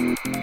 Thank you.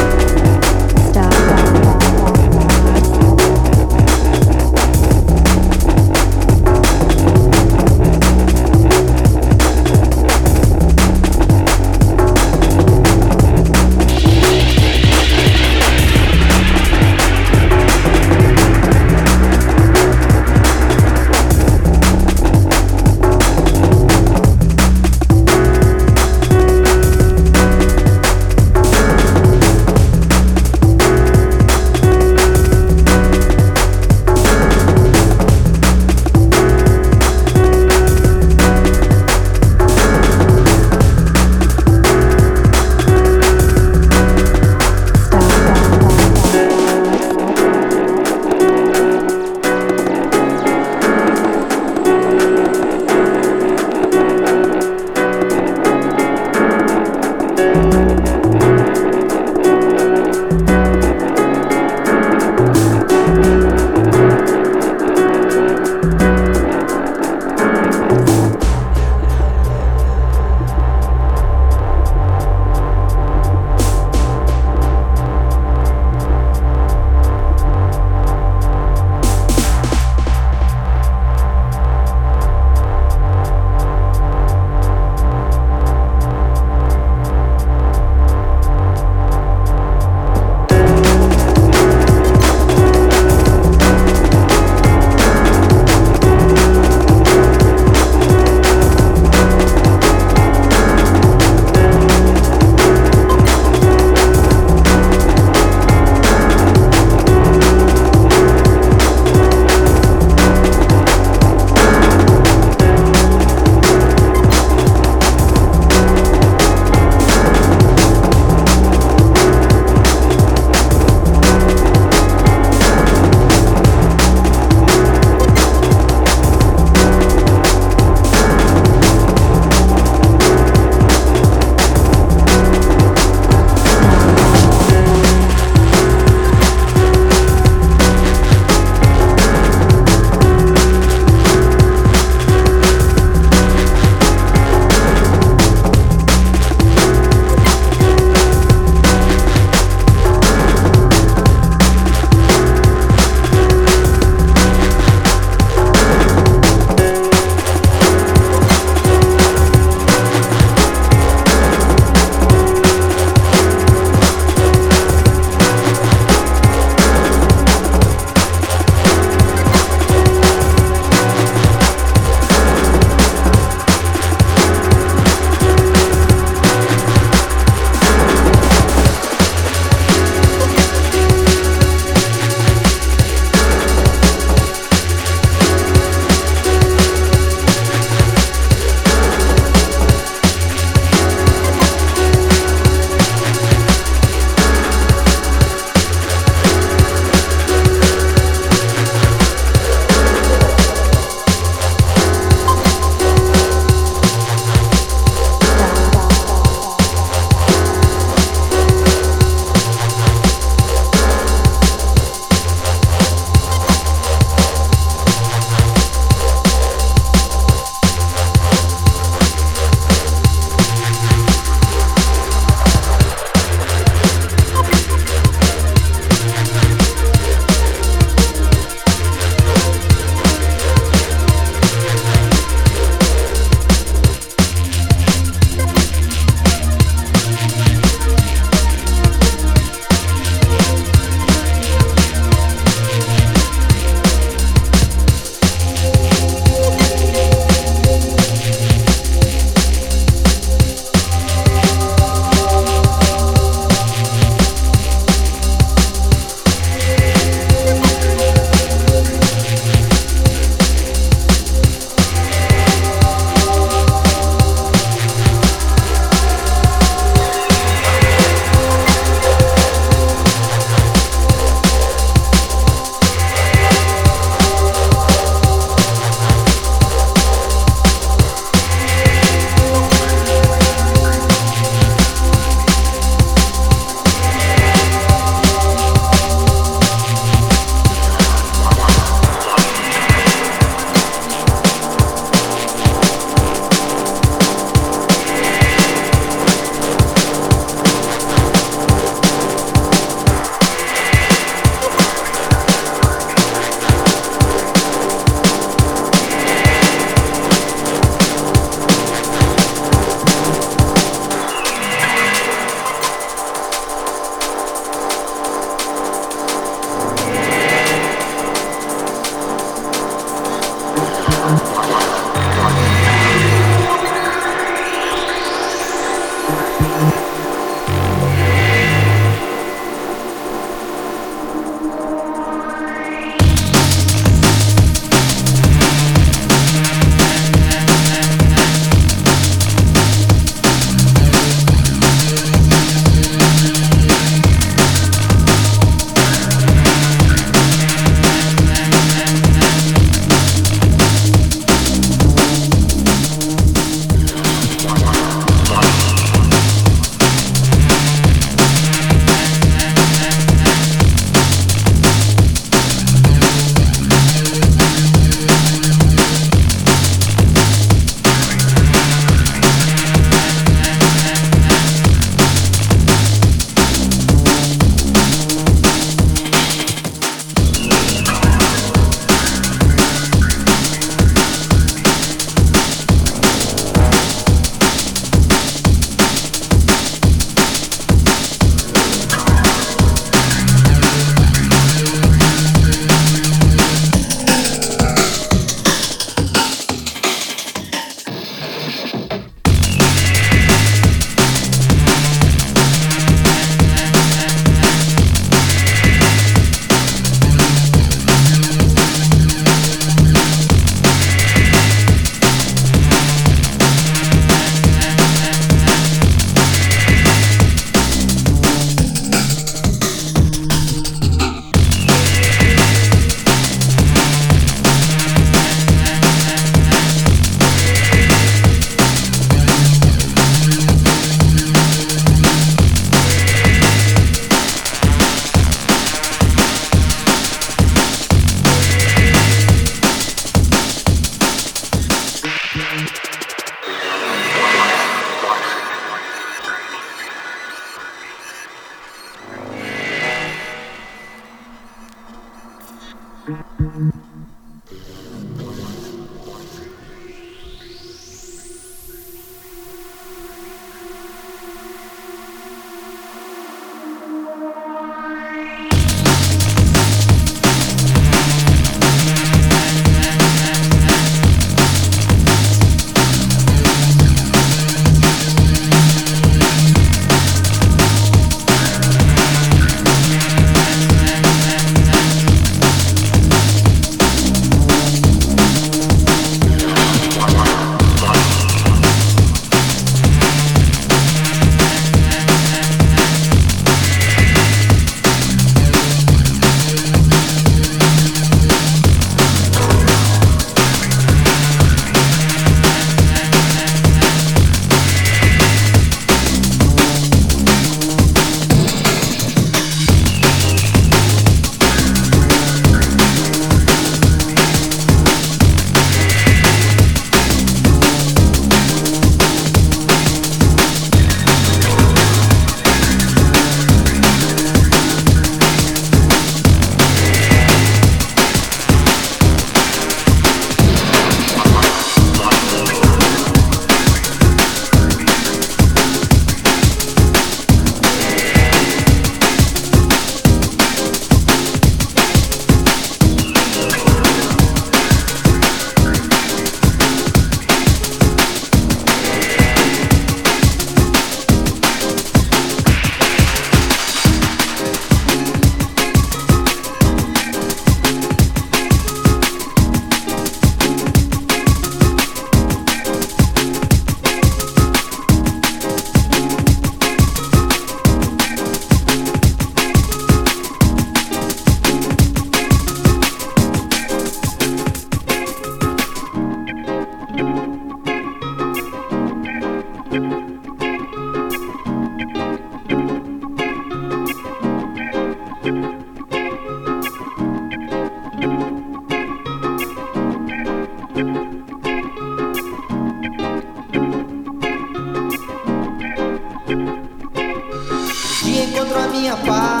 Minha paz.